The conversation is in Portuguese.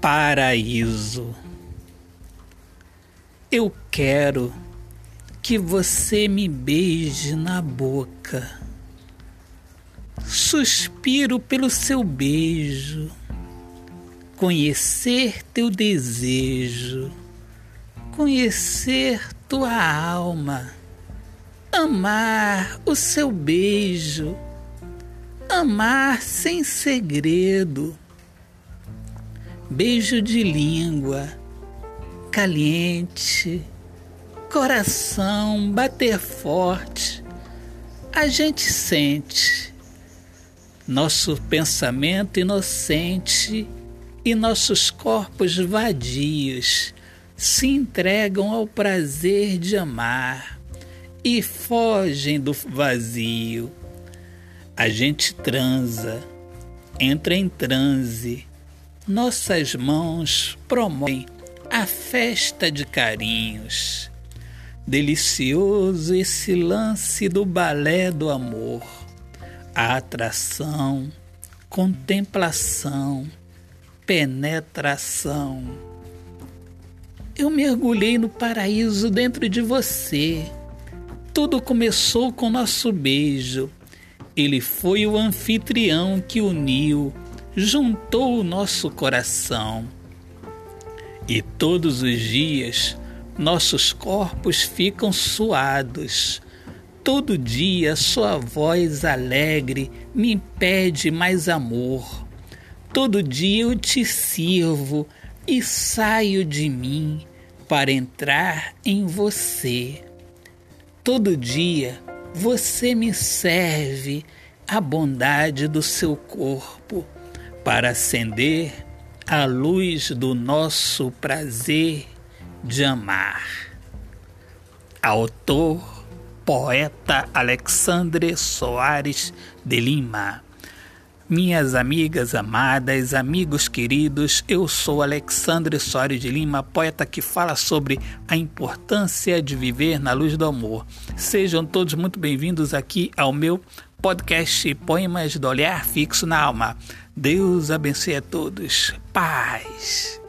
Paraíso. Eu quero que você me beije na boca. Suspiro pelo seu beijo, conhecer teu desejo, conhecer tua alma, amar o seu beijo, amar sem segredo beijo de língua, caliente, coração bater forte, a gente sente nosso pensamento inocente e nossos corpos vadios se entregam ao prazer de amar e fogem do vazio. A gente transa, entra em transe nossas mãos promovem a festa de carinhos. Delicioso esse lance do balé do amor, a atração, contemplação, penetração. Eu mergulhei no paraíso dentro de você. Tudo começou com nosso beijo. Ele foi o anfitrião que uniu juntou o nosso coração. E todos os dias nossos corpos ficam suados. Todo dia sua voz alegre me pede mais amor. Todo dia eu te sirvo e saio de mim para entrar em você. Todo dia você me serve a bondade do seu corpo para acender a luz do nosso prazer de amar. Autor, poeta Alexandre Soares de Lima. Minhas amigas amadas, amigos queridos, eu sou Alexandre Soares de Lima, poeta que fala sobre a importância de viver na luz do amor. Sejam todos muito bem-vindos aqui ao meu podcast Poemas do Olhar Fixo na Alma. Deus abençoe a todos. Paz.